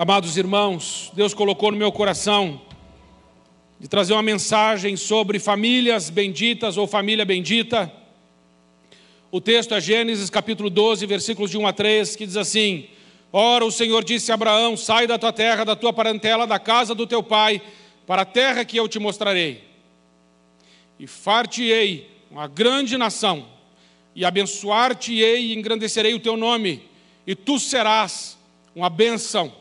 Amados irmãos, Deus colocou no meu coração de trazer uma mensagem sobre famílias benditas ou família bendita. O texto é Gênesis capítulo 12, versículos de 1 a 3, que diz assim: Ora, o Senhor disse a Abraão: Sai da tua terra, da tua parentela, da casa do teu pai, para a terra que eu te mostrarei. E far-te-ei uma grande nação, e abençoar-te-ei e engrandecerei o teu nome, e tu serás uma bênção.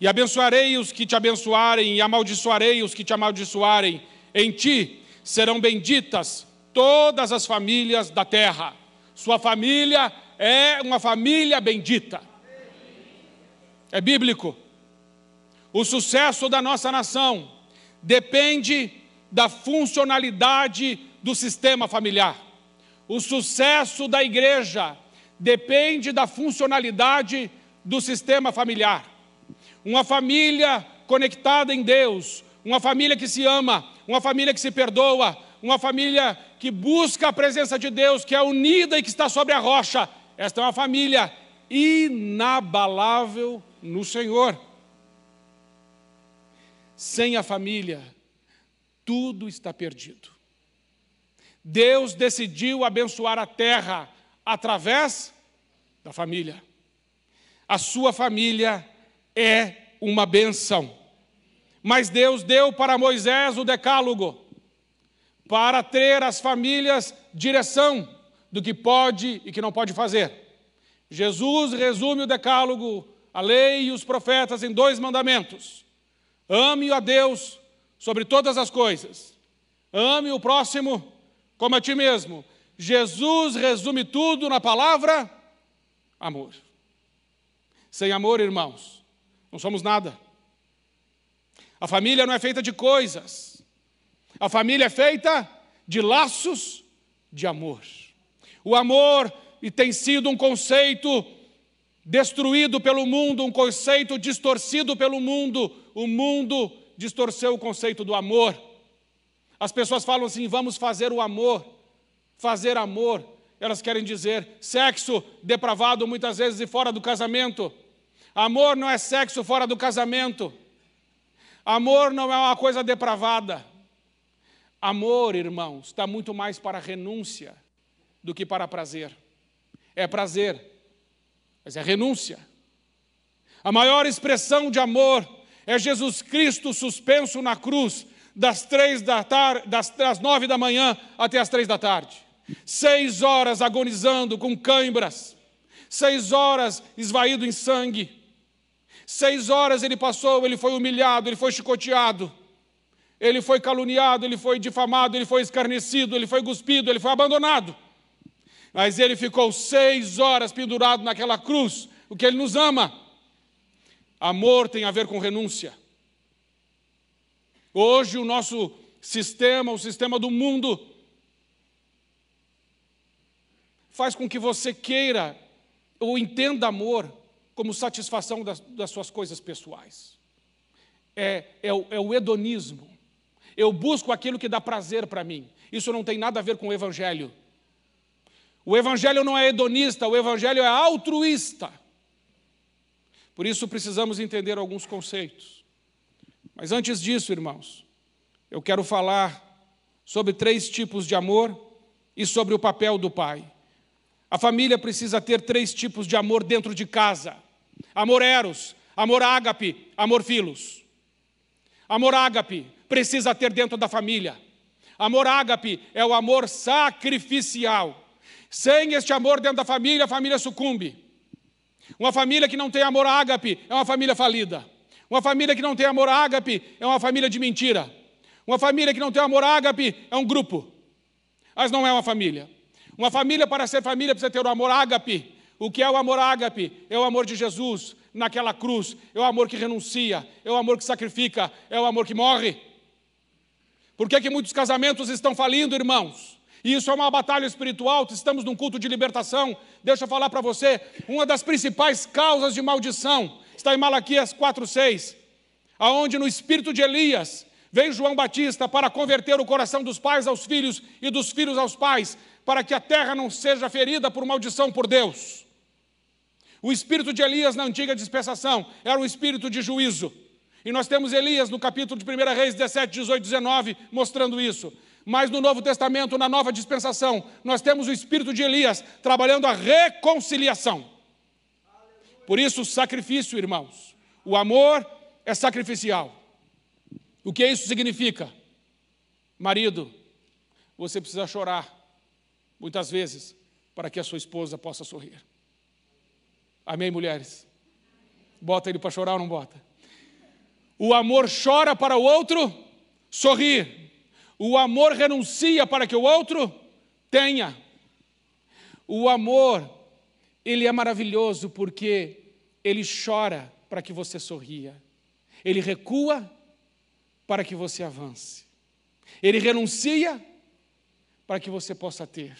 E abençoarei os que te abençoarem, e amaldiçoarei os que te amaldiçoarem. Em ti serão benditas todas as famílias da terra. Sua família é uma família bendita. É bíblico. O sucesso da nossa nação depende da funcionalidade do sistema familiar. O sucesso da igreja depende da funcionalidade do sistema familiar uma família conectada em Deus, uma família que se ama, uma família que se perdoa, uma família que busca a presença de Deus, que é unida e que está sobre a rocha. Esta é uma família inabalável no Senhor. Sem a família, tudo está perdido. Deus decidiu abençoar a terra através da família. A sua família é uma benção. Mas Deus deu para Moisés o decálogo, para ter as famílias direção do que pode e que não pode fazer. Jesus resume o decálogo, a lei e os profetas em dois mandamentos: ame a Deus sobre todas as coisas, ame o próximo como a ti mesmo. Jesus resume tudo na palavra amor. Sem amor, irmãos, não somos nada. A família não é feita de coisas. A família é feita de laços de amor. O amor tem sido um conceito destruído pelo mundo, um conceito distorcido pelo mundo. O mundo distorceu o conceito do amor. As pessoas falam assim: vamos fazer o amor. Fazer amor, elas querem dizer sexo depravado muitas vezes e fora do casamento. Amor não é sexo fora do casamento. Amor não é uma coisa depravada. Amor, irmãos, está muito mais para renúncia do que para prazer. É prazer, mas é renúncia. A maior expressão de amor é Jesus Cristo suspenso na cruz, das três da tarde, das, das nove da manhã até as três da tarde. Seis horas agonizando com cãibras, seis horas esvaído em sangue, Seis horas ele passou, ele foi humilhado, ele foi chicoteado, ele foi caluniado, ele foi difamado, ele foi escarnecido, ele foi cuspido, ele foi abandonado. Mas ele ficou seis horas pendurado naquela cruz, o que ele nos ama. Amor tem a ver com renúncia. Hoje o nosso sistema, o sistema do mundo, faz com que você queira ou entenda amor como satisfação das, das suas coisas pessoais. É, é, o, é o hedonismo. Eu busco aquilo que dá prazer para mim. Isso não tem nada a ver com o Evangelho. O Evangelho não é hedonista, o Evangelho é altruísta. Por isso precisamos entender alguns conceitos. Mas antes disso, irmãos, eu quero falar sobre três tipos de amor e sobre o papel do pai. A família precisa ter três tipos de amor dentro de casa. Amor eros, amor ágape, amor filos. Amor ágape precisa ter dentro da família. Amor ágape é o amor sacrificial. Sem este amor dentro da família, a família sucumbe. Uma família que não tem amor ágape é uma família falida. Uma família que não tem amor ágape é uma família de mentira. Uma família que não tem amor ágape é um grupo. Mas não é uma família. Uma família, para ser família, precisa ter o amor ágape. O que é o amor ágape? É o amor de Jesus naquela cruz, é o amor que renuncia, é o amor que sacrifica, é o amor que morre. Por que, que muitos casamentos estão falindo, irmãos? E isso é uma batalha espiritual, estamos num culto de libertação. Deixa eu falar para você, uma das principais causas de maldição está em Malaquias 4:6, aonde no espírito de Elias vem João Batista para converter o coração dos pais aos filhos e dos filhos aos pais, para que a terra não seja ferida por maldição por Deus. O espírito de Elias na antiga dispensação era um espírito de juízo. E nós temos Elias no capítulo de 1 Reis 17, 18, 19, mostrando isso. Mas no Novo Testamento, na nova dispensação, nós temos o espírito de Elias trabalhando a reconciliação. Por isso, sacrifício, irmãos. O amor é sacrificial. O que isso significa? Marido, você precisa chorar, muitas vezes, para que a sua esposa possa sorrir. Amém, mulheres? Bota ele para chorar ou não bota? O amor chora para o outro sorrir. O amor renuncia para que o outro tenha. O amor, ele é maravilhoso porque ele chora para que você sorria. Ele recua para que você avance. Ele renuncia para que você possa ter.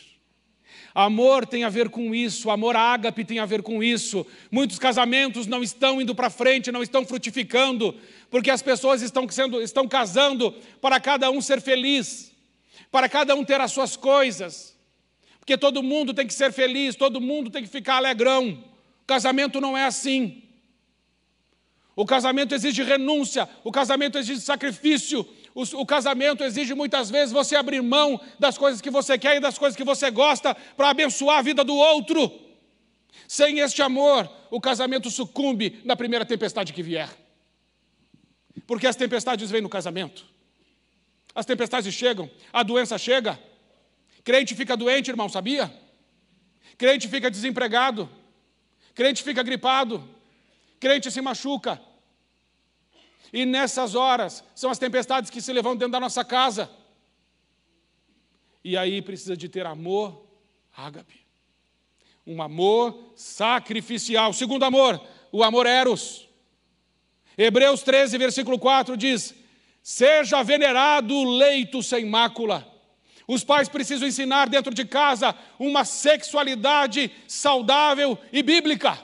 Amor tem a ver com isso, amor ágape tem a ver com isso. Muitos casamentos não estão indo para frente, não estão frutificando, porque as pessoas estão, sendo, estão casando para cada um ser feliz, para cada um ter as suas coisas, porque todo mundo tem que ser feliz, todo mundo tem que ficar alegrão. O casamento não é assim. O casamento exige renúncia, o casamento exige sacrifício, o, o, casamento exige muitas vezes você abrir mão das coisas que você quer e das coisas que você gosta para abençoar a vida do outro. Sem este amor, o casamento sucumbe na primeira tempestade que vier. Porque as tempestades vêm no casamento. As tempestades chegam, a doença chega. Crente fica doente, irmão, sabia? Crente fica desempregado. Crente fica gripado. Crente se machuca. E nessas horas são as tempestades que se levantam dentro da nossa casa. E aí precisa de ter amor ágape. Um amor sacrificial. Segundo amor, o amor eros. Hebreus 13, versículo 4 diz: Seja venerado o leito sem mácula. Os pais precisam ensinar dentro de casa uma sexualidade saudável e bíblica.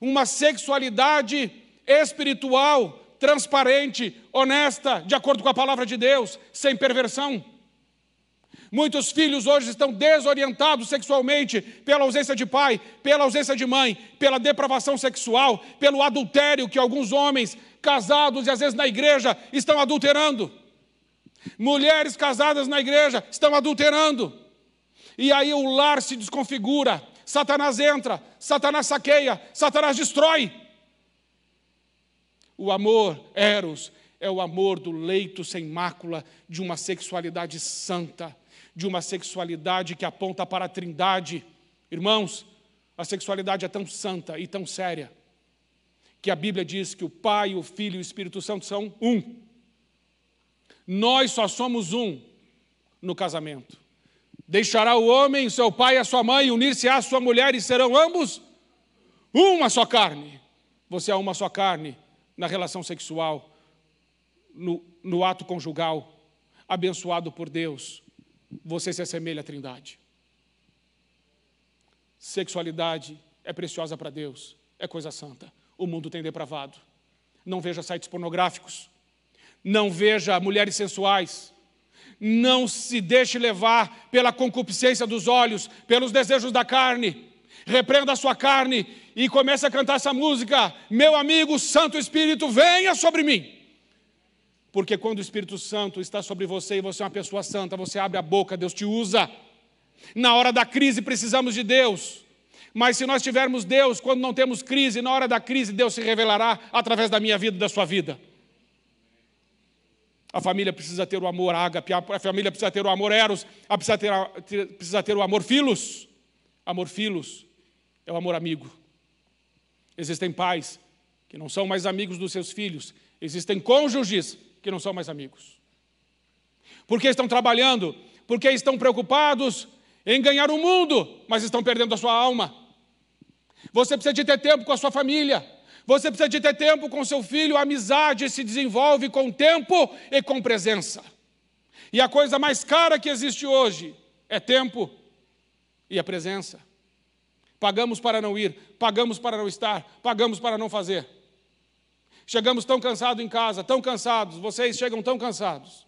Uma sexualidade espiritual, transparente, honesta, de acordo com a palavra de Deus, sem perversão. Muitos filhos hoje estão desorientados sexualmente pela ausência de pai, pela ausência de mãe, pela depravação sexual, pelo adultério que alguns homens casados e às vezes na igreja estão adulterando. Mulheres casadas na igreja estão adulterando. E aí o lar se desconfigura, Satanás entra, Satanás saqueia, Satanás destrói. O amor, Eros, é o amor do leito sem mácula de uma sexualidade santa, de uma sexualidade que aponta para a trindade. Irmãos, a sexualidade é tão santa e tão séria que a Bíblia diz que o Pai, o Filho e o Espírito Santo são um. Nós só somos um no casamento. Deixará o homem, seu pai e a sua mãe, unir-se à sua mulher e serão ambos uma só carne. Você é uma só carne na relação sexual, no, no ato conjugal, abençoado por Deus, você se assemelha à Trindade. Sexualidade é preciosa para Deus, é coisa santa. O mundo tem depravado. Não veja sites pornográficos, não veja mulheres sensuais, não se deixe levar pela concupiscência dos olhos, pelos desejos da carne repreenda a sua carne e comece a cantar essa música. Meu amigo, Santo Espírito, venha sobre mim. Porque quando o Espírito Santo está sobre você e você é uma pessoa santa, você abre a boca, Deus te usa. Na hora da crise precisamos de Deus. Mas se nós tivermos Deus, quando não temos crise, na hora da crise, Deus se revelará através da minha vida da sua vida. A família precisa ter o amor ágape, a família precisa ter o amor eros, precisa ter, precisa ter o amor filos. Amor filos é o amor amigo. Existem pais que não são mais amigos dos seus filhos, existem cônjuges que não são mais amigos. Porque estão trabalhando, porque estão preocupados em ganhar o mundo, mas estão perdendo a sua alma. Você precisa de ter tempo com a sua família. Você precisa de ter tempo com seu filho. A amizade se desenvolve com tempo e com presença. E a coisa mais cara que existe hoje é tempo e a presença. Pagamos para não ir, pagamos para não estar, pagamos para não fazer. Chegamos tão cansados em casa, tão cansados, vocês chegam tão cansados,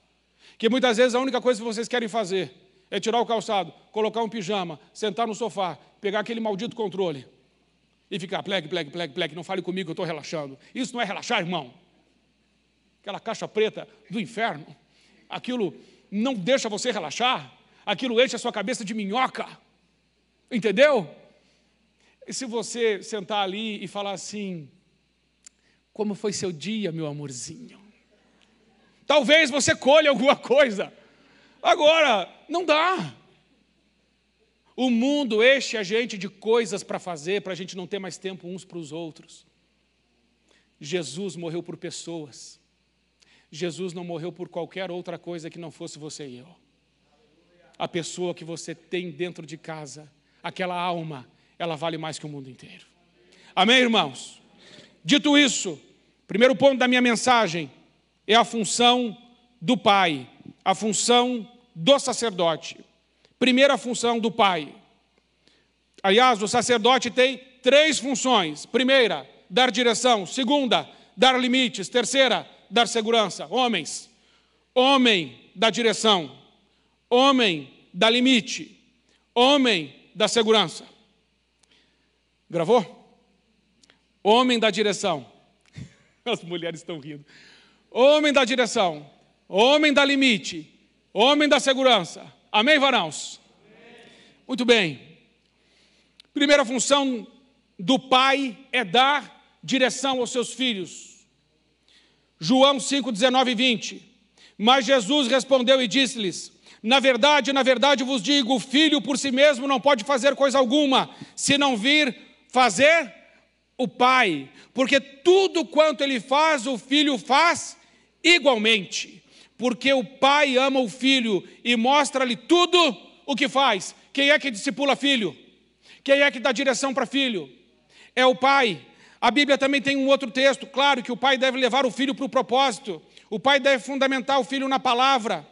que muitas vezes a única coisa que vocês querem fazer é tirar o calçado, colocar um pijama, sentar no sofá, pegar aquele maldito controle e ficar plegue, plegue, plegue, plegue, não fale comigo, eu estou relaxando. Isso não é relaxar, irmão. Aquela caixa preta do inferno, aquilo não deixa você relaxar, aquilo enche a sua cabeça de minhoca. Entendeu? E se você sentar ali e falar assim: Como foi seu dia, meu amorzinho? Talvez você colha alguma coisa. Agora, não dá. O mundo enche a gente de coisas para fazer, para a gente não ter mais tempo uns para os outros. Jesus morreu por pessoas. Jesus não morreu por qualquer outra coisa que não fosse você e eu. A pessoa que você tem dentro de casa, aquela alma, ela vale mais que o mundo inteiro. Amém, irmãos? Dito isso, primeiro ponto da minha mensagem é a função do pai, a função do sacerdote. Primeira função do pai. Aliás, o sacerdote tem três funções: primeira, dar direção, segunda, dar limites, terceira, dar segurança. Homens, homem da direção, homem da limite, homem da segurança. Gravou? Homem da direção. As mulheres estão rindo. Homem da direção, homem da limite, homem da segurança. Amém, varãos? Muito bem. Primeira função do pai é dar direção aos seus filhos. João 5, 19 e 20. Mas Jesus respondeu e disse-lhes: Na verdade, na verdade vos digo: o filho por si mesmo não pode fazer coisa alguma, se não vir fazer o pai, porque tudo quanto ele faz, o filho faz igualmente, porque o pai ama o filho e mostra-lhe tudo o que faz. Quem é que discipula filho? Quem é que dá direção para filho? É o pai. A Bíblia também tem um outro texto, claro que o pai deve levar o filho para o propósito, o pai deve fundamentar o filho na palavra,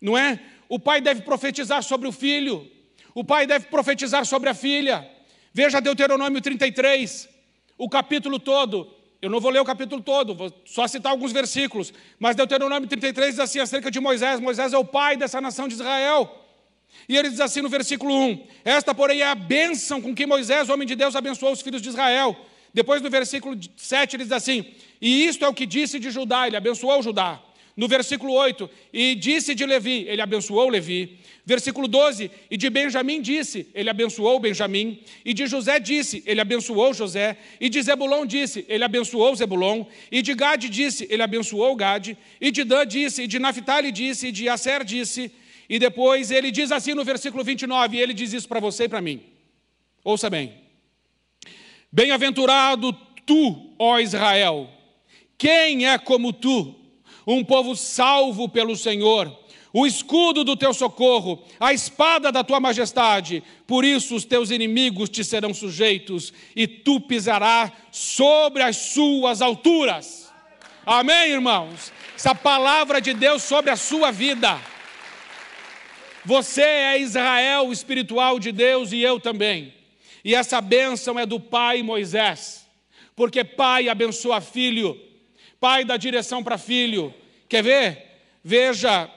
não é? O pai deve profetizar sobre o filho, o pai deve profetizar sobre a filha. Veja Deuteronômio 33, o capítulo todo. Eu não vou ler o capítulo todo, vou só citar alguns versículos. Mas Deuteronômio 33 diz assim acerca de Moisés: Moisés é o pai dessa nação de Israel. E ele diz assim no versículo 1: Esta, porém, é a bênção com que Moisés, homem de Deus, abençoou os filhos de Israel. Depois, no versículo 7, ele diz assim: E isto é o que disse de Judá, ele abençoou Judá. No versículo 8, e disse de Levi, ele abençoou Levi. Versículo 12, e de Benjamim disse, ele abençoou Benjamim. E de José disse, ele abençoou José. E de Zebulon disse, ele abençoou Zebulon. E de Gade disse, ele abençoou Gade. E de Dan disse, e de Naphtali disse, e de Aser disse. E depois ele diz assim no versículo 29, e ele diz isso para você e para mim. Ouça bem. Bem-aventurado tu, ó Israel. Quem é como tu? Um povo salvo pelo Senhor, o escudo do teu socorro, a espada da tua majestade. Por isso os teus inimigos te serão sujeitos e tu pisarás sobre as suas alturas. Amém, irmãos? Essa palavra de Deus sobre a sua vida. Você é Israel espiritual de Deus e eu também. E essa bênção é do pai Moisés, porque pai abençoa filho, pai dá direção para filho, Quer ver? Veja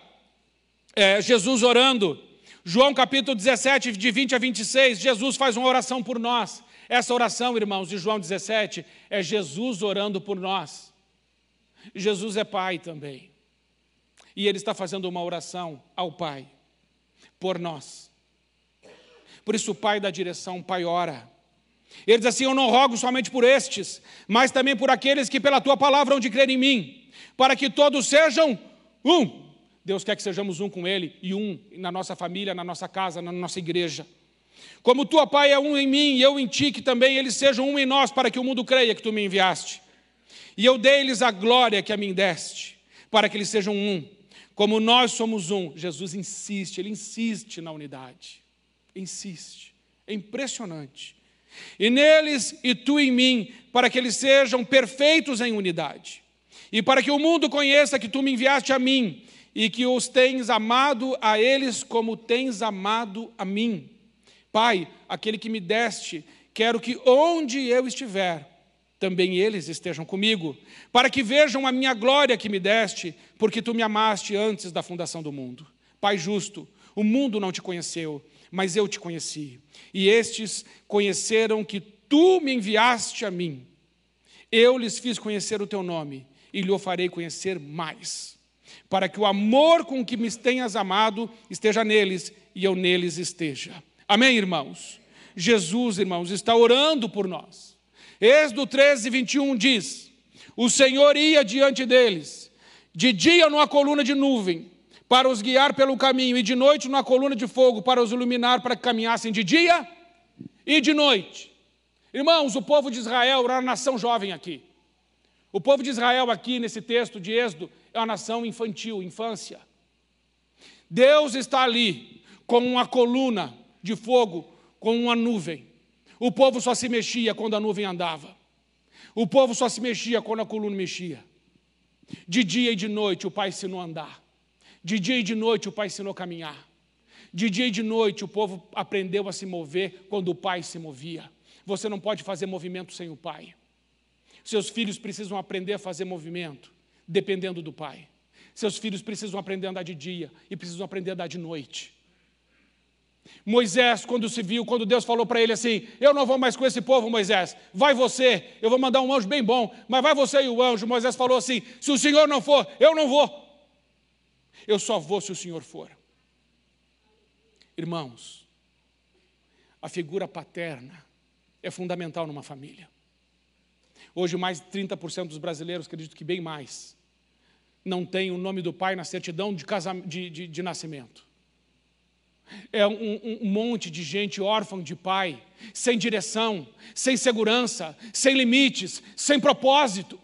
é, Jesus orando. João capítulo 17, de 20 a 26, Jesus faz uma oração por nós. Essa oração, irmãos, de João 17, é Jesus orando por nós. Jesus é Pai também. E Ele está fazendo uma oração ao Pai, por nós. Por isso o Pai dá direção, o Pai ora. Ele diz assim: Eu não rogo somente por estes, mas também por aqueles que pela tua palavra hão de crer em mim para que todos sejam um. Deus quer que sejamos um com Ele e um na nossa família, na nossa casa, na nossa igreja. Como tua Pai é um em mim e eu em ti, que também eles sejam um em nós, para que o mundo creia que tu me enviaste. E eu dei-lhes a glória que a mim deste, para que eles sejam um. Como nós somos um, Jesus insiste, ele insiste na unidade. Insiste. É impressionante. E neles e tu em mim, para que eles sejam perfeitos em unidade e para que o mundo conheça que tu me enviaste a mim e que os tens amado a eles como tens amado a mim. Pai, aquele que me deste, quero que onde eu estiver, também eles estejam comigo, para que vejam a minha glória que me deste, porque tu me amaste antes da fundação do mundo. Pai justo, o mundo não te conheceu, mas eu te conheci. E estes conheceram que tu me enviaste a mim. Eu lhes fiz conhecer o teu nome e lhe farei conhecer mais, para que o amor com que me tenhas amado esteja neles e eu neles esteja. Amém, irmãos? Jesus, irmãos, está orando por nós. Êxodo 13, 21 diz: O Senhor ia diante deles, de dia numa coluna de nuvem, para os guiar pelo caminho, e de noite numa coluna de fogo, para os iluminar, para que caminhassem de dia e de noite. Irmãos, o povo de Israel era uma nação jovem aqui. O povo de Israel, aqui nesse texto de Êxodo, é uma nação infantil, infância. Deus está ali com uma coluna de fogo, com uma nuvem. O povo só se mexia quando a nuvem andava. O povo só se mexia quando a coluna mexia. De dia e de noite o pai ensinou a andar. De dia e de noite o pai ensinou a caminhar. De dia e de noite o povo aprendeu a se mover quando o pai se movia. Você não pode fazer movimento sem o pai. Seus filhos precisam aprender a fazer movimento, dependendo do pai. Seus filhos precisam aprender a andar de dia e precisam aprender a andar de noite. Moisés, quando se viu, quando Deus falou para ele assim: Eu não vou mais com esse povo, Moisés, vai você, eu vou mandar um anjo bem bom, mas vai você e o anjo. Moisés falou assim: Se o Senhor não for, eu não vou. Eu só vou se o Senhor for. Irmãos, a figura paterna é fundamental numa família. Hoje, mais de 30% dos brasileiros, acredito que bem mais, não tem o nome do pai na certidão de, de, de, de nascimento. É um, um, monte de gente órfã de pai, sem direção, sem segurança, sem limites, sem propósito.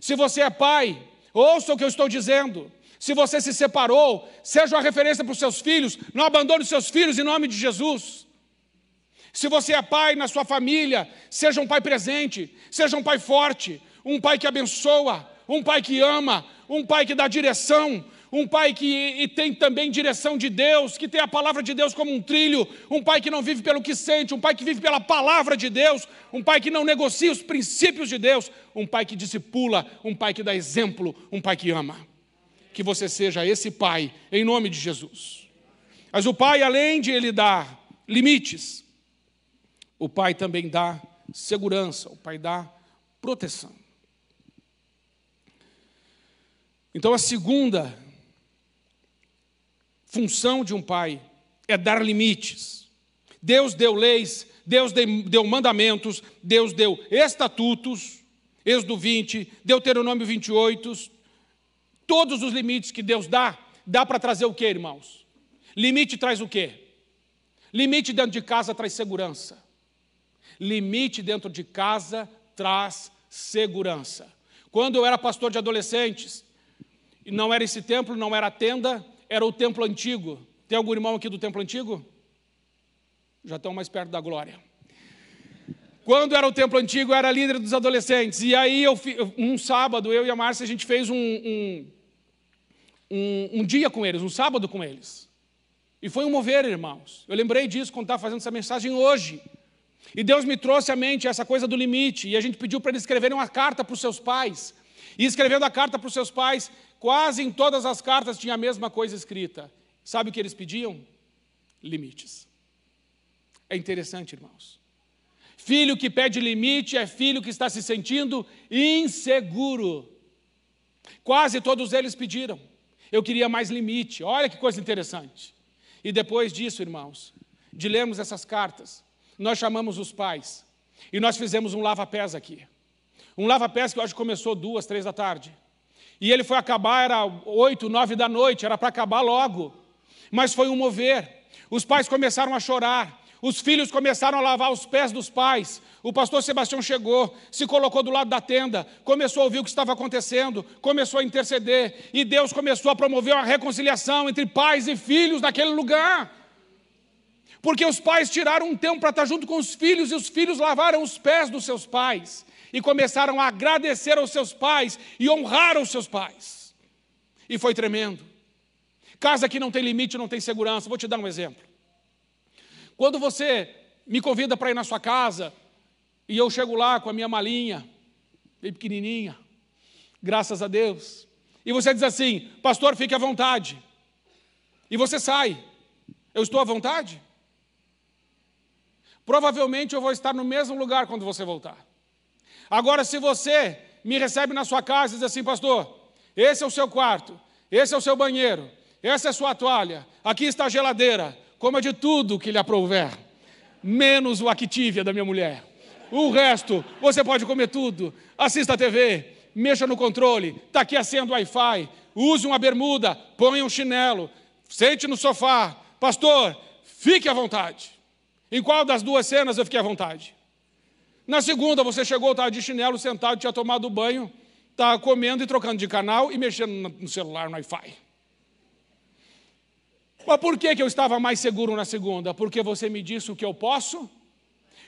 Se você é pai, ouça o que eu estou dizendo. Se você se separou, seja uma referência para os seus filhos, não abandone os seus filhos em nome de Jesus. Se você é pai na sua família, seja um pai presente, seja um pai forte, um pai que abençoa, um pai que ama, um pai que dá direção, um pai que tem também direção de Deus, que tem a palavra de Deus como um trilho, um pai que não vive pelo que sente, um pai que vive pela palavra de Deus, um pai que não negocia os princípios de Deus, um pai que discipula, um pai que dá exemplo, um pai que ama. Que você seja esse pai, em nome de Jesus. Mas o pai, além de ele dar limites, o pai também dá segurança, o pai dá proteção. Então, a segunda função de um pai é dar limites. Deus deu leis, Deus deu mandamentos, Deus deu estatutos, Êxodo 20, Deuteronômio 28, todos os limites que Deus dá, dá para trazer o que, irmãos? Limite traz o quê? Limite dentro de casa traz segurança. Limite dentro de casa traz segurança. Quando eu era pastor de adolescentes, não era esse templo, não era a tenda, era o templo antigo. Tem algum irmão aqui do templo antigo? Já estão mais perto da glória. Quando era o templo antigo, eu era líder dos adolescentes. E aí, eu, um sábado, eu e a Márcia, a gente fez um, um, um, um dia com eles, um sábado com eles. E foi um mover, irmãos. Eu lembrei disso quando estava fazendo essa mensagem hoje. E Deus me trouxe à mente essa coisa do limite, e a gente pediu para eles escreverem uma carta para os seus pais. E escrevendo a carta para os seus pais, quase em todas as cartas tinha a mesma coisa escrita. Sabe o que eles pediam? Limites. É interessante, irmãos. Filho que pede limite é filho que está se sentindo inseguro. Quase todos eles pediram. Eu queria mais limite. Olha que coisa interessante. E depois disso, irmãos, de lermos essas cartas, nós chamamos os pais e nós fizemos um lava-pés aqui. Um lava-pés que hoje começou duas, três da tarde. E ele foi acabar, era oito, nove da noite, era para acabar logo. Mas foi um mover. Os pais começaram a chorar. Os filhos começaram a lavar os pés dos pais. O pastor Sebastião chegou, se colocou do lado da tenda, começou a ouvir o que estava acontecendo, começou a interceder, e Deus começou a promover uma reconciliação entre pais e filhos naquele lugar. Porque os pais tiraram um tempo para estar junto com os filhos e os filhos lavaram os pés dos seus pais e começaram a agradecer aos seus pais e honrar os seus pais. E foi tremendo. Casa que não tem limite, não tem segurança. Vou te dar um exemplo. Quando você me convida para ir na sua casa e eu chego lá com a minha malinha, bem pequenininha, graças a Deus, e você diz assim: Pastor, fique à vontade. E você sai. Eu estou à vontade? Provavelmente eu vou estar no mesmo lugar quando você voltar. Agora, se você me recebe na sua casa e diz assim, pastor, esse é o seu quarto, esse é o seu banheiro, essa é a sua toalha, aqui está a geladeira, coma de tudo que lhe aprouver, menos o Activia da minha mulher. O resto, você pode comer tudo. Assista a TV, mexa no controle, está aqui a senha do Wi-Fi, use uma bermuda, ponha um chinelo, sente no sofá. Pastor, fique à vontade. Em qual das duas cenas eu fiquei à vontade? Na segunda, você chegou, estava de chinelo, sentado, tinha tomado banho, estava comendo e trocando de canal e mexendo no celular, no Wi-Fi. Mas por que, que eu estava mais seguro na segunda? Porque você me disse o que eu posso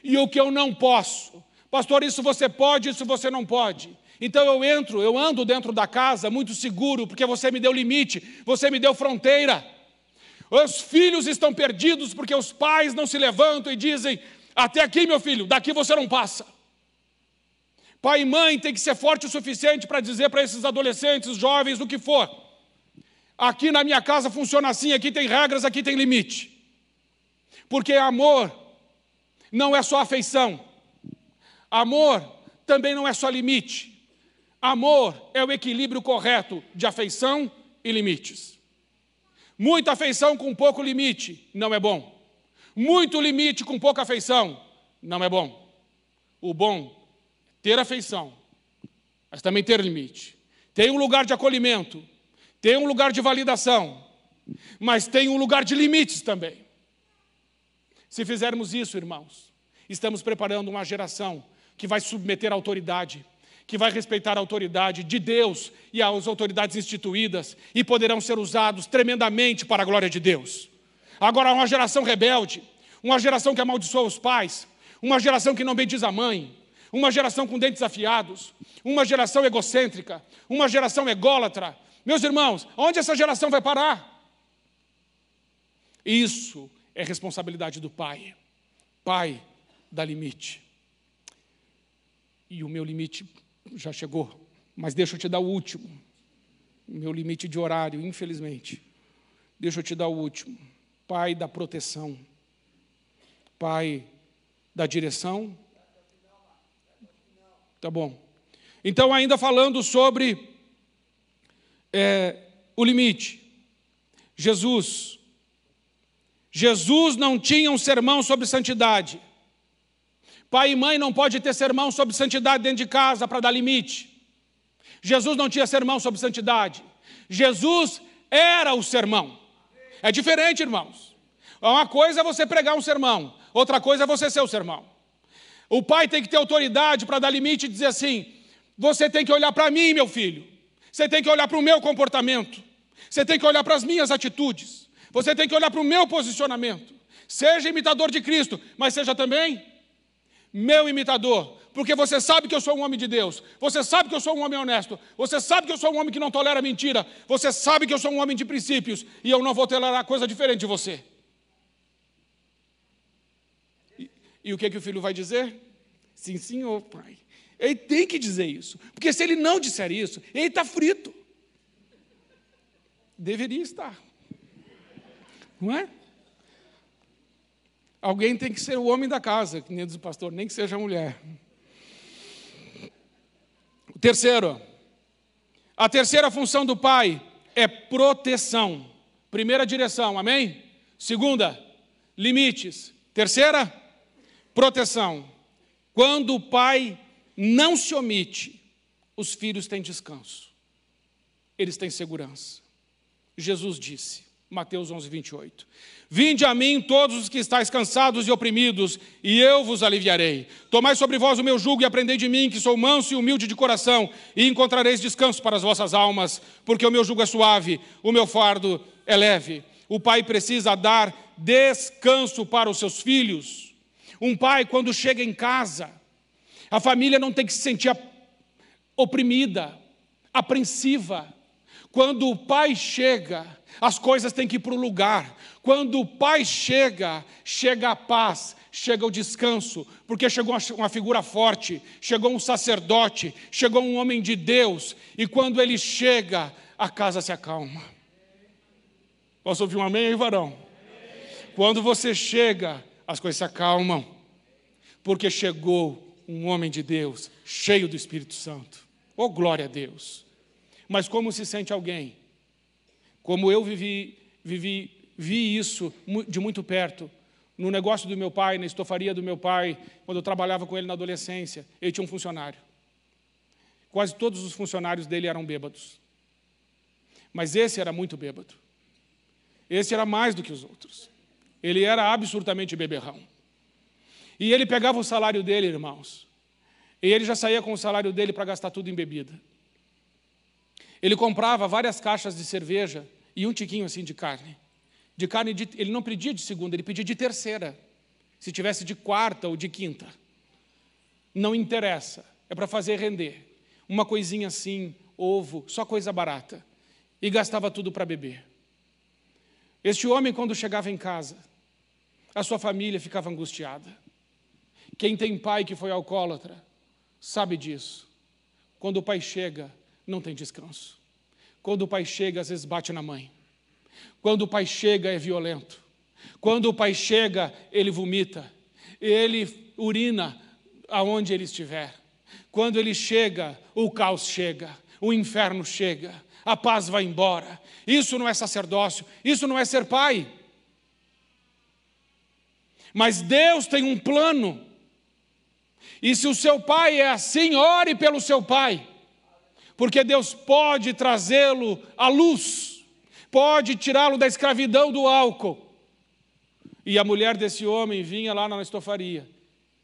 e o que eu não posso. Pastor, isso você pode, isso você não pode. Então eu entro, eu ando dentro da casa muito seguro, porque você me deu limite, você me deu fronteira. Os filhos estão perdidos porque os pais não se levantam e dizem: Até aqui, meu filho, daqui você não passa. Pai e mãe tem que ser forte o suficiente para dizer para esses adolescentes, jovens, o que for. Aqui na minha casa funciona assim, aqui tem regras, aqui tem limite. Porque amor não é só afeição. Amor também não é só limite. Amor é o equilíbrio correto de afeição e limites. Muita afeição com pouco limite não é bom. Muito limite com pouca afeição não é bom. O bom é ter afeição, mas também ter limite. Tem um lugar de acolhimento, tem um lugar de validação, mas tem um lugar de limites também. Se fizermos isso, irmãos, estamos preparando uma geração que vai submeter a autoridade que vai respeitar a autoridade de Deus e as autoridades instituídas e poderão ser usados tremendamente para a glória de Deus. Agora, uma geração rebelde, uma geração que amaldiçoa os pais, uma geração que não bendiz a mãe, uma geração com dentes afiados, uma geração egocêntrica, uma geração ególatra. Meus irmãos, onde essa geração vai parar? Isso é responsabilidade do pai. Pai dá limite. E o meu limite já chegou, mas deixa eu te dar o último. Meu limite de horário, infelizmente. Deixa eu te dar o último. Pai da proteção. Pai da direção. Tá bom. Então, ainda falando sobre é, o limite. Jesus. Jesus não tinha um sermão sobre santidade. Pai e mãe não pode ter sermão sobre santidade dentro de casa para dar limite. Jesus não tinha sermão sobre santidade. Jesus era o sermão. É diferente, irmãos. Uma coisa é você pregar um sermão, outra coisa é você ser o sermão. O pai tem que ter autoridade para dar limite e dizer assim: você tem que olhar para mim, meu filho. Você tem que olhar para o meu comportamento. Você tem que olhar para as minhas atitudes. Você tem que olhar para o meu posicionamento. Seja imitador de Cristo, mas seja também meu imitador, porque você sabe que eu sou um homem de Deus, você sabe que eu sou um homem honesto, você sabe que eu sou um homem que não tolera mentira, você sabe que eu sou um homem de princípios e eu não vou tolerar coisa diferente de você. E, e o que, que o filho vai dizer? Sim, senhor, pai. Ele tem que dizer isso, porque se ele não disser isso, ele está frito. Deveria estar, não é? Alguém tem que ser o homem da casa, que nem diz o pastor, nem que seja a mulher. O terceiro, a terceira função do pai é proteção. Primeira direção, amém? Segunda, limites. Terceira, proteção. Quando o pai não se omite, os filhos têm descanso, eles têm segurança. Jesus disse: Mateus 11, 28. Vinde a mim todos os que estáis cansados e oprimidos, e eu vos aliviarei. Tomai sobre vós o meu jugo e aprendei de mim, que sou manso e humilde de coração, e encontrareis descanso para as vossas almas, porque o meu jugo é suave, o meu fardo é leve. O pai precisa dar descanso para os seus filhos. Um pai, quando chega em casa, a família não tem que se sentir oprimida, apreensiva. Quando o pai chega, as coisas têm que ir para o lugar. Quando o pai chega, chega a paz, chega o descanso, porque chegou uma figura forte, chegou um sacerdote, chegou um homem de Deus, e quando ele chega, a casa se acalma. Posso ouvir um amém aí, varão? Quando você chega, as coisas se acalmam. porque chegou um homem de Deus, cheio do Espírito Santo. Oh, glória a Deus! Mas como se sente alguém? Como eu vivi, vivi, vi isso de muito perto, no negócio do meu pai, na estofaria do meu pai, quando eu trabalhava com ele na adolescência, ele tinha um funcionário. Quase todos os funcionários dele eram bêbados. Mas esse era muito bêbado. Esse era mais do que os outros. Ele era absolutamente beberrão. E ele pegava o salário dele, irmãos. E ele já saía com o salário dele para gastar tudo em bebida. Ele comprava várias caixas de cerveja e um tiquinho assim de carne. De carne, de, ele não pedia de segunda, ele pedia de terceira. Se tivesse de quarta ou de quinta. Não interessa, é para fazer render. Uma coisinha assim, ovo, só coisa barata. E gastava tudo para beber. Este homem, quando chegava em casa, a sua família ficava angustiada. Quem tem pai que foi alcoólatra, sabe disso. Quando o pai chega, não tem descanso. Quando o pai chega, às vezes bate na mãe. Quando o pai chega, é violento. Quando o pai chega, ele vomita. Ele urina aonde ele estiver. Quando ele chega, o caos chega, o inferno chega, a paz vai embora. Isso não é sacerdócio, isso não é ser pai. Mas Deus tem um plano. E se o seu pai é assim, ore pelo seu pai, porque Deus pode trazê-lo à luz, pode tirá-lo da escravidão do álcool. E a mulher desse homem vinha lá na estofaria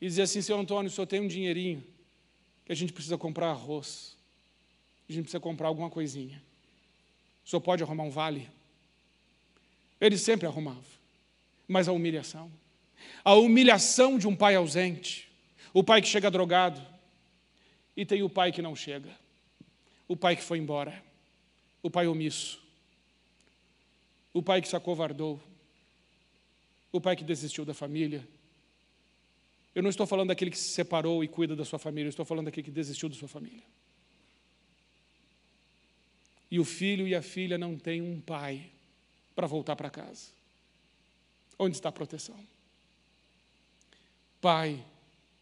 e dizia assim: Seu Antônio, o senhor tem um dinheirinho que a gente precisa comprar arroz, a gente precisa comprar alguma coisinha. O senhor pode arrumar um vale? Ele sempre arrumava, mas a humilhação a humilhação de um pai ausente, o pai que chega drogado, e tem o pai que não chega, o pai que foi embora, o pai omisso, o pai que se acovardou, o pai que desistiu da família. Eu não estou falando daquele que se separou e cuida da sua família, eu estou falando daquele que desistiu da sua família. E o filho e a filha não têm um pai para voltar para casa. Onde está a proteção? Pai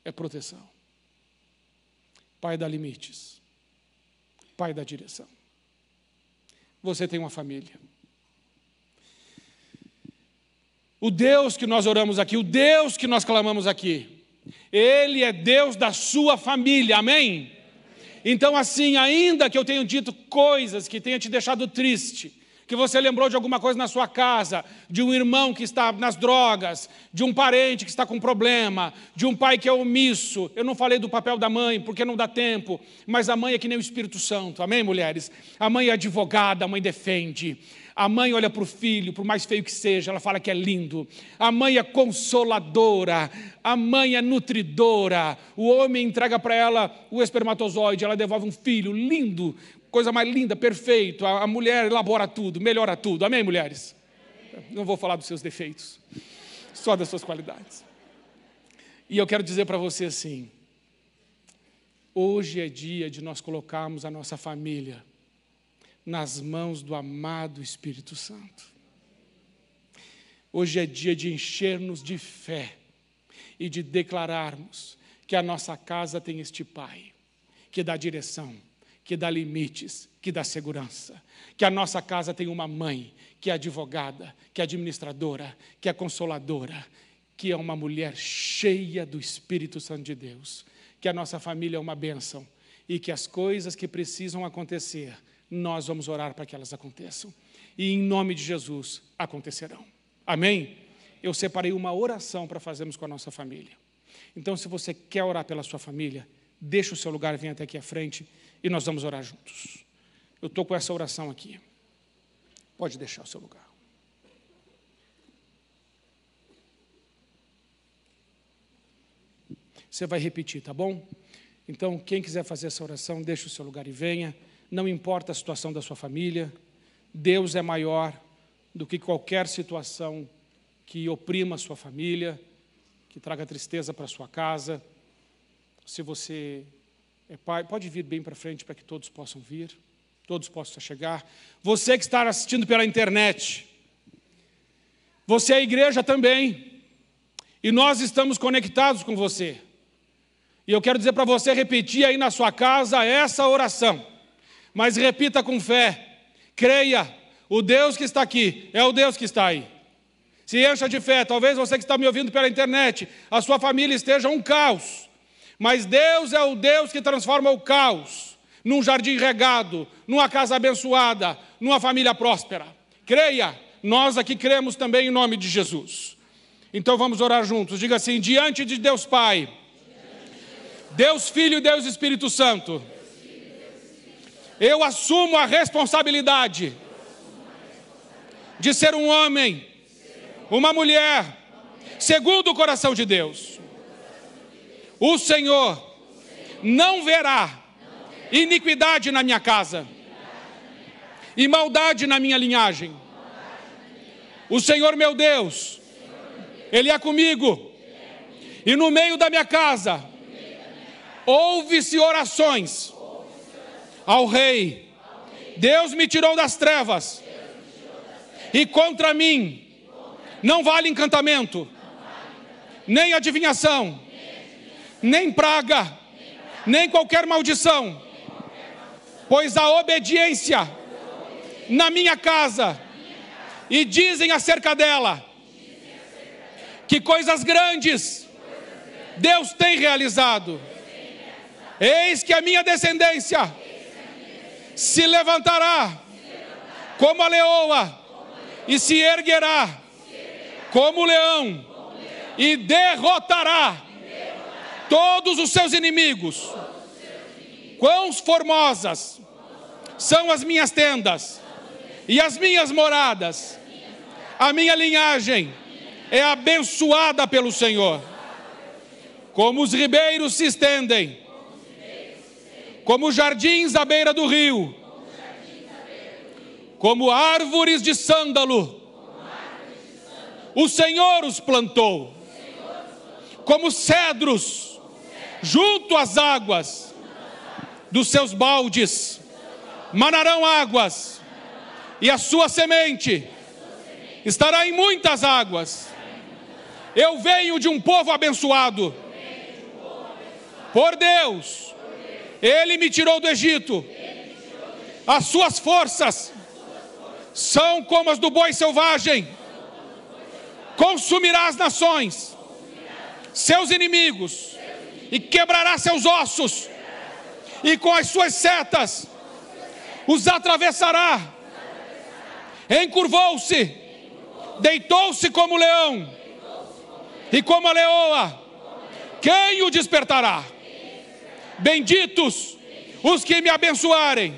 é proteção. Pai dá limites. Pai dá direção. Você tem uma família. O Deus que nós oramos aqui, o Deus que nós clamamos aqui, Ele é Deus da sua família, amém? Então, assim, ainda que eu tenha dito coisas que tenha te deixado triste, que você lembrou de alguma coisa na sua casa, de um irmão que está nas drogas, de um parente que está com problema, de um pai que é omisso. Eu não falei do papel da mãe, porque não dá tempo, mas a mãe é que nem o Espírito Santo, amém, mulheres? A mãe é advogada, a mãe defende. A mãe olha para o filho, por mais feio que seja, ela fala que é lindo. A mãe é consoladora, a mãe é nutridora. O homem entrega para ela o espermatozoide, ela devolve um filho lindo, coisa mais linda, perfeito. A, mulher elabora tudo, melhora tudo. Amém, mulheres? Não vou falar dos seus defeitos, só das suas qualidades. E eu quero dizer para você assim: hoje é dia de nós colocarmos a nossa família nas mãos do amado Espírito Santo. Hoje é dia de encher-nos de fé e de declararmos que a nossa casa tem este Pai que dá direção que dá limites, que dá segurança. Que a nossa casa tem uma mãe que é advogada, que é administradora, que é consoladora, que é uma mulher cheia do Espírito Santo de Deus. Que a nossa família é uma bênção e que as coisas que precisam acontecer, nós vamos orar para que elas aconteçam. E em nome de Jesus acontecerão. Amém? Eu separei uma oração para fazermos com a nossa família. Então, se você quer orar pela sua família, deixa o seu lugar, vem até aqui à frente e nós vamos orar juntos. Eu estou com essa oração aqui. Pode deixar o seu lugar. Você vai repetir, tá bom? Então, quem quiser fazer essa oração, deixe o seu lugar e venha. Não importa a situação da sua família, Deus é maior do que qualquer situação que oprima a sua família, que traga tristeza para a sua casa. Se você é, pai, pode vir bem para frente para que todos possam vir, todos possam chegar. Você que está assistindo pela internet, você é a igreja também, e nós estamos conectados com você. E eu quero dizer para você repetir aí na sua casa essa oração, mas repita com fé, creia, o Deus que está aqui é o Deus que está aí. Se encha de fé, talvez você que está me ouvindo pela internet, a sua família esteja um caos, mas Deus é o Deus que transforma o caos num jardim regado, numa casa abençoada, numa família próspera. Creia, nós aqui cremos também em nome de Jesus. Então vamos orar juntos. Diga assim: diante de Deus Pai, Deus Filho e Deus Espírito Santo, eu assumo a responsabilidade de ser um homem, uma mulher, segundo o coração de Deus. O Senhor não verá iniquidade na minha casa e maldade na minha linhagem. O Senhor meu Deus, Ele é comigo, e no meio da minha casa ouve-se orações ao Rei. Deus me tirou das trevas, e contra mim não vale encantamento, nem adivinhação, nem praga, nem qualquer maldição, pois a obediência na minha casa e dizem acerca dela que coisas grandes Deus tem realizado. Eis que a minha descendência se levantará como a leoa e se erguerá como o leão e derrotará todos os seus inimigos. Quão formosas são as minhas tendas e as minhas moradas. A minha linhagem é abençoada pelo Senhor. Como os ribeiros se estendem, como jardins à beira do rio, como árvores de sândalo, o Senhor os plantou, como cedros junto às águas dos seus baldes, manarão águas e a sua semente estará em muitas águas. Eu venho de um povo abençoado. Por Deus, Ele me tirou do Egito. As suas forças são como as do boi selvagem. Consumirá as nações, seus inimigos, e quebrará seus ossos, e com as suas setas os atravessará encurvou-se, deitou-se como leão, e como a leoa, quem o despertará? Benditos os que me abençoarem.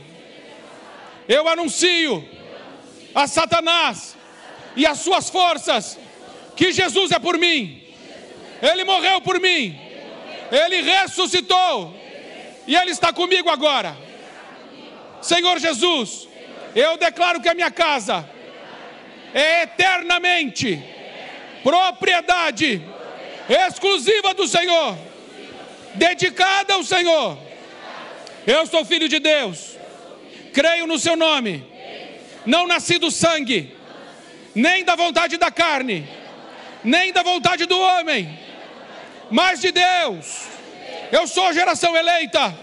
Eu anuncio a Satanás e as suas forças que Jesus é por mim. Ele morreu por mim. Ele ressuscitou. E ele está comigo agora. Senhor Jesus, eu declaro que a minha casa é eternamente propriedade exclusiva do Senhor, dedicada ao Senhor. Eu sou filho de Deus, creio no seu nome, não nasci do sangue, nem da vontade da carne, nem da vontade do homem, mas de Deus. Eu sou a geração eleita,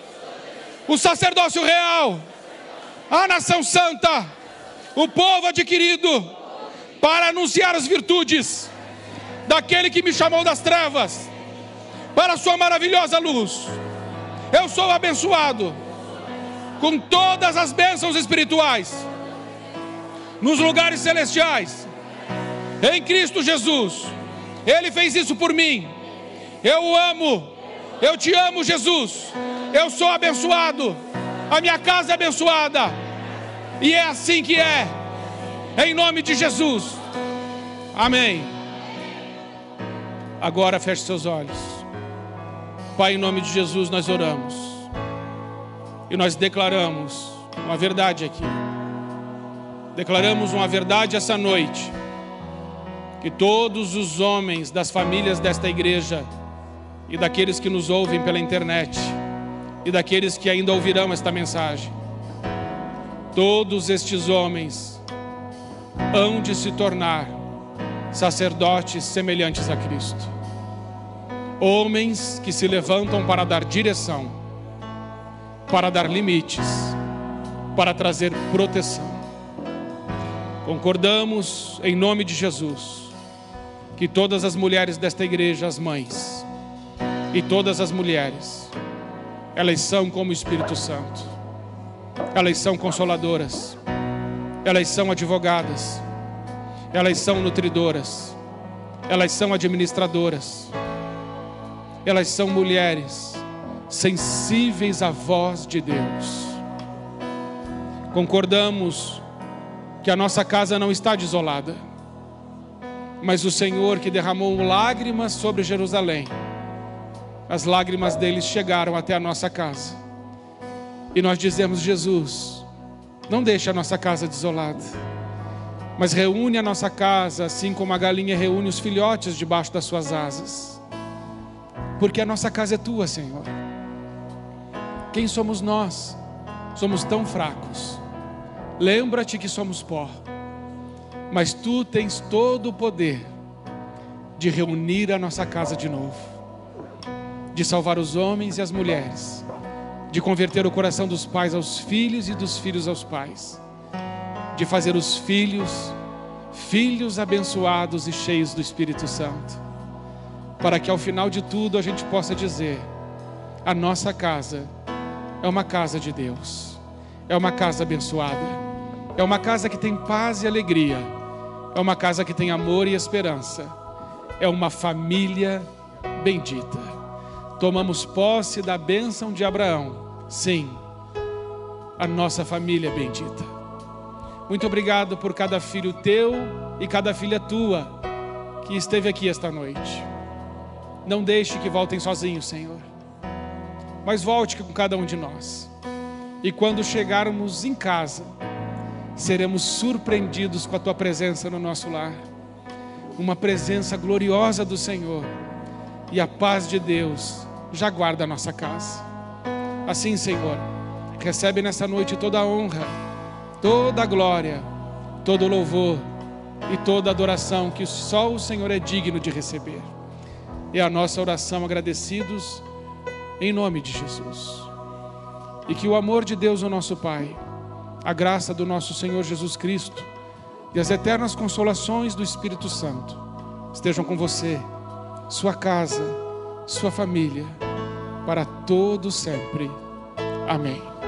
o sacerdócio real a nação santa, o povo adquirido, para anunciar as virtudes daquele que me chamou das trevas para a sua maravilhosa luz. Eu sou abençoado com todas as bênçãos espirituais nos lugares celestiais em Cristo Jesus. Ele fez isso por mim. Eu o amo. Eu te amo, Jesus. Eu sou abençoado. A minha casa é abençoada, e é assim que é, em nome de Jesus, amém. Agora feche seus olhos, Pai, em nome de Jesus nós oramos, e nós declaramos uma verdade aqui, declaramos uma verdade essa noite, que todos os homens das famílias desta igreja e daqueles que nos ouvem pela internet, e daqueles que ainda ouvirão esta mensagem. Todos estes homens hão de se tornar sacerdotes semelhantes a Cristo. Homens que se levantam para dar direção, para dar limites, para trazer proteção. Concordamos em nome de Jesus que todas as mulheres desta igreja, as mães, e todas as mulheres, elas são como o Espírito Santo, elas são consoladoras, elas são advogadas, elas são nutridoras, elas são administradoras, elas são mulheres sensíveis à voz de Deus. Concordamos que a nossa casa não está desolada, mas o Senhor que derramou lágrimas sobre Jerusalém, as lágrimas deles chegaram até a nossa casa. E nós dizemos: Jesus, não deixe a nossa casa desolada, mas reúne a nossa casa, assim como a galinha reúne os filhotes debaixo das suas asas, porque a nossa casa é tua, Senhor. Quem somos nós? Somos tão fracos. Lembra-te que somos pó, mas tu tens todo o poder de reunir a nossa casa de novo, de salvar os homens e as mulheres, de converter o coração dos pais aos filhos e dos filhos aos pais, de fazer os filhos filhos abençoados e cheios do Espírito Santo, para que ao final de tudo a gente possa dizer: a nossa casa é uma casa de Deus, é uma casa abençoada é uma casa que tem paz e alegria. É uma casa que tem amor e esperança. É uma família bendita. Tomamos posse da bênção de Abraão. Sim, a nossa família é bendita. Muito obrigado por cada filho teu e cada filha tua que esteve aqui esta noite. Não deixe que voltem sozinhos, Senhor. Mas volte com cada um de nós. E quando chegarmos em casa, seremos surpreendidos com a tua presença no nosso lar. Uma presença gloriosa do Senhor e a paz de Deus já guarda a nossa casa. Assim, Senhor, recebe nessa noite toda a honra, toda a glória, todo o louvor e toda a adoração que só o Senhor é digno de receber. É a nossa oração agradecidos em nome de Jesus. E que o amor de Deus, o nosso Pai, a graça do nosso Senhor Jesus Cristo e as eternas consolações do Espírito Santo estejam com você, sua casa, sua família, para todo sempre. Amém.